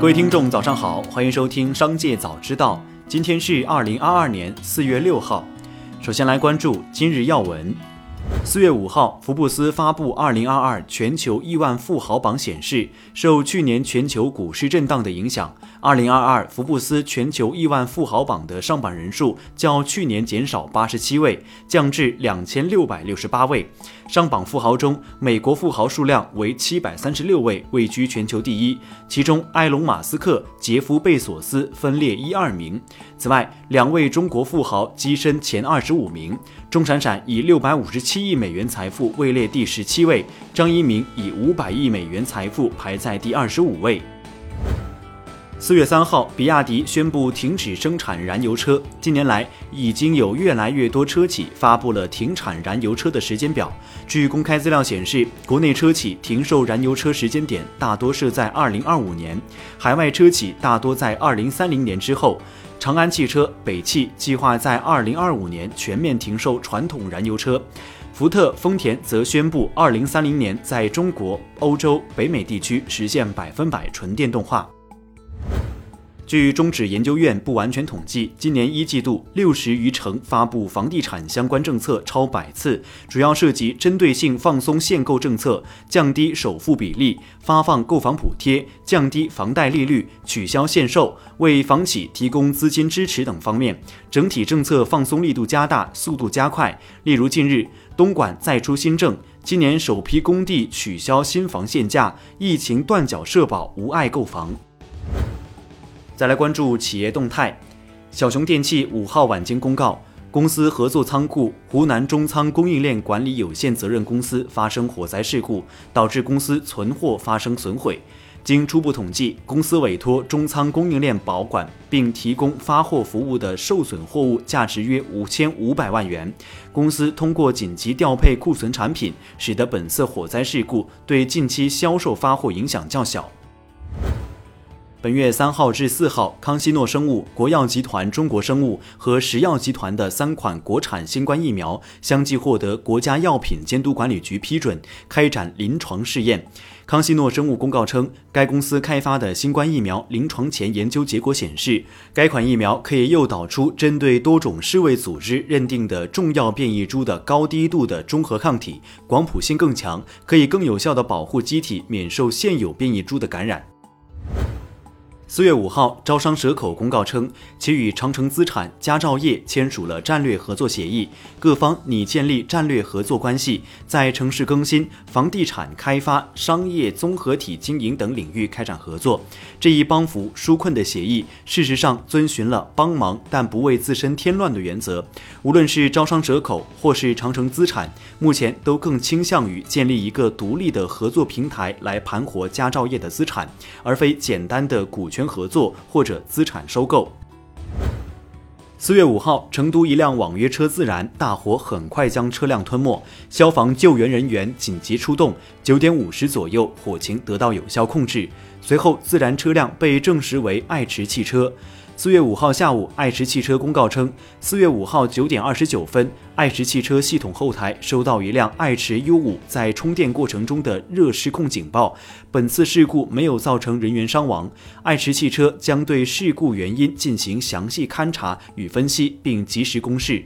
各位听众，早上好，欢迎收听《商界早知道》。今天是二零二二年四月六号。首先来关注今日要闻。四月五号，福布斯发布二零二二全球亿万富豪榜显示，受去年全球股市震荡的影响。二零二二福布斯全球亿万富豪榜的上榜人数较去年减少八十七位，降至两千六百六十八位。上榜富豪中，美国富豪数量为七百三十六位，位居全球第一。其中，埃隆·马斯克、杰夫·贝索斯分列一二名。此外，两位中国富豪跻身前二十五名。钟闪闪以六百五十七七亿美元财富位列第十七位，张一鸣以五百亿美元财富排在第二十五位。四月三号，比亚迪宣布停止生产燃油车。近年来，已经有越来越多车企发布了停产燃油车的时间表。据公开资料显示，国内车企停售燃油车时间点大多是在二零二五年，海外车企大多在二零三零年之后。长安汽车、北汽计划在二零二五年全面停售传统燃油车，福特、丰田则宣布二零三零年在中国、欧洲、北美地区实现百分百纯电动化。据中指研究院不完全统计，今年一季度六十余城发布房地产相关政策超百次，主要涉及针对性放松限购政策、降低首付比例、发放购房补贴、降低房贷利率、取消限售、为房企提供资金支持等方面，整体政策放松力度加大、速度加快。例如，近日东莞再出新政，今年首批工地取消新房限价，疫情断缴社保无碍购房。再来关注企业动态，小熊电器五号晚间公告，公司合作仓库湖南中仓供应链管理有限责任公司发生火灾事故，导致公司存货发生损毁。经初步统计，公司委托中仓供应链保管并提供发货服务的受损货物价值约五千五百万元。公司通过紧急调配库存产品，使得本次火灾事故对近期销售发货影响较小。本月三号至四号，康希诺生物、国药集团、中国生物和石药集团的三款国产新冠疫苗相继获得国家药品监督管理局批准，开展临床试验。康希诺生物公告称，该公司开发的新冠疫苗临床前研究结果显示，该款疫苗可以诱导出针对多种世卫组织认定的重要变异株的高低度的中和抗体，广谱性更强，可以更有效地保护机体免受现有变异株的感染。四月五号，招商蛇口公告称，其与长城资产、佳兆业签署了战略合作协议，各方拟建立战略合作关系，在城市更新、房地产开发、商业综合体经营等领域开展合作。这一帮扶纾困的协议，事实上遵循了帮忙但不为自身添乱的原则。无论是招商蛇口或是长城资产，目前都更倾向于建立一个独立的合作平台来盘活佳兆业的资产，而非简单的股权。合作或者资产收购。四月五号，成都一辆网约车自燃，大火很快将车辆吞没，消防救援人员紧急出动。九点五十左右，火情得到有效控制。随后，自燃车辆被证实为爱驰汽车。四月五号下午，爱驰汽车公告称，四月五号九点二十九分，爱驰汽车系统后台收到一辆爱驰 U 五在充电过程中的热失控警报。本次事故没有造成人员伤亡，爱驰汽车将对事故原因进行详细勘查与分析，并及时公示。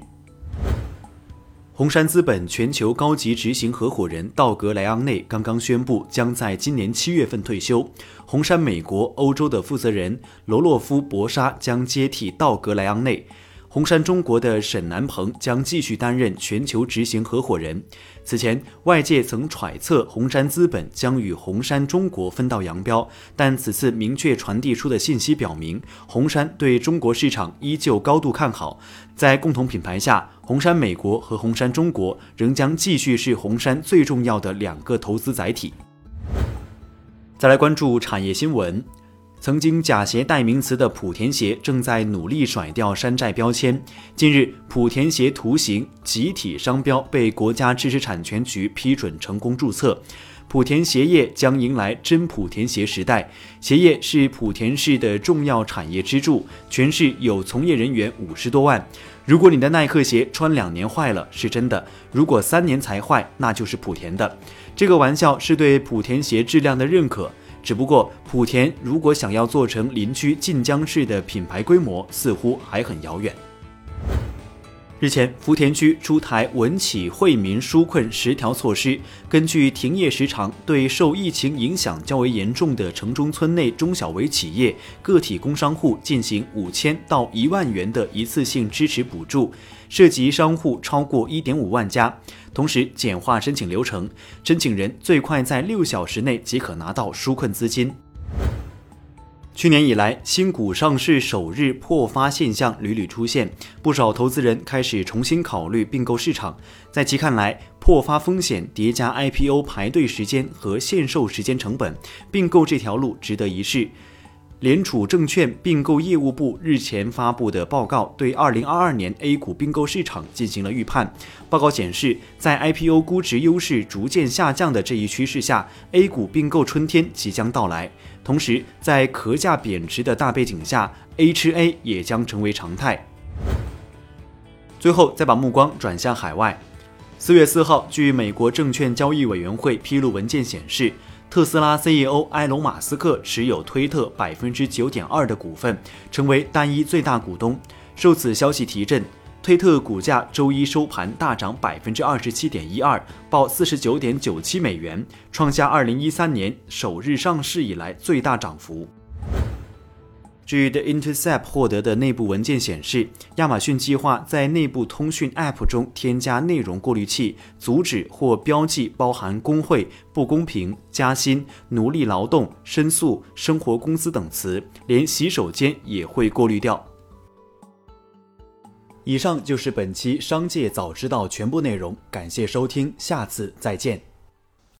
红杉资本全球高级执行合伙人道格莱昂内刚刚宣布，将在今年七月份退休。红杉美国、欧洲的负责人罗洛夫·博沙将接替道格莱昂内。红杉中国的沈南鹏将继续担任全球执行合伙人。此前，外界曾揣测红杉资本将与红杉中国分道扬镳，但此次明确传递出的信息表明，红杉对中国市场依旧高度看好。在共同品牌下，红杉美国和红杉中国仍将继续是红杉最重要的两个投资载体。再来关注产业新闻。曾经假鞋代名词的莆田鞋正在努力甩掉山寨标签。近日，莆田鞋图形集体商标被国家知识产权局批准成功注册，莆田鞋业将迎来真莆田鞋时代。鞋业是莆田市的重要产业支柱，全市有从业人员五十多万。如果你的耐克鞋穿两年坏了，是真的；如果三年才坏，那就是莆田的。这个玩笑是对莆田鞋质量的认可。只不过莆田如果想要做成邻区晋江市的品牌规模，似乎还很遥远。日前，福田区出台稳企惠民纾困十条措施，根据停业时长，对受疫情影响较为严重的城中村内中小微企业、个体工商户进行五千到一万元的一次性支持补助，涉及商户超过一点五万家。同时，简化申请流程，申请人最快在六小时内即可拿到纾困资金。去年以来，新股上市首日破发现象屡屡出现，不少投资人开始重新考虑并购市场。在其看来，破发风险叠加 IPO 排队时间和限售时间成本，并购这条路值得一试。联储证券并购业务部日前发布的报告，对2022年 A 股并购市场进行了预判。报告显示，在 IPO 估值优势逐渐下降的这一趋势下，A 股并购春天即将到来。同时，在壳价贬值的大背景下，H A 也将成为常态。最后，再把目光转向海外。四月四号，据美国证券交易委员会披露文件显示。特斯拉 CEO 埃隆·马斯克持有推特百分之九点二的股份，成为单一最大股东。受此消息提振，推特股价周一收盘大涨百分之二十七点一二，报四十九点九七美元，创下二零一三年首日上市以来最大涨幅。据 The Intercept 获得的内部文件显示，亚马逊计划在内部通讯 App 中添加内容过滤器，阻止或标记包含工会、不公平、加薪、奴隶劳动、申诉、生活工资等词，连洗手间也会过滤掉。以上就是本期《商界早知道》全部内容，感谢收听，下次再见。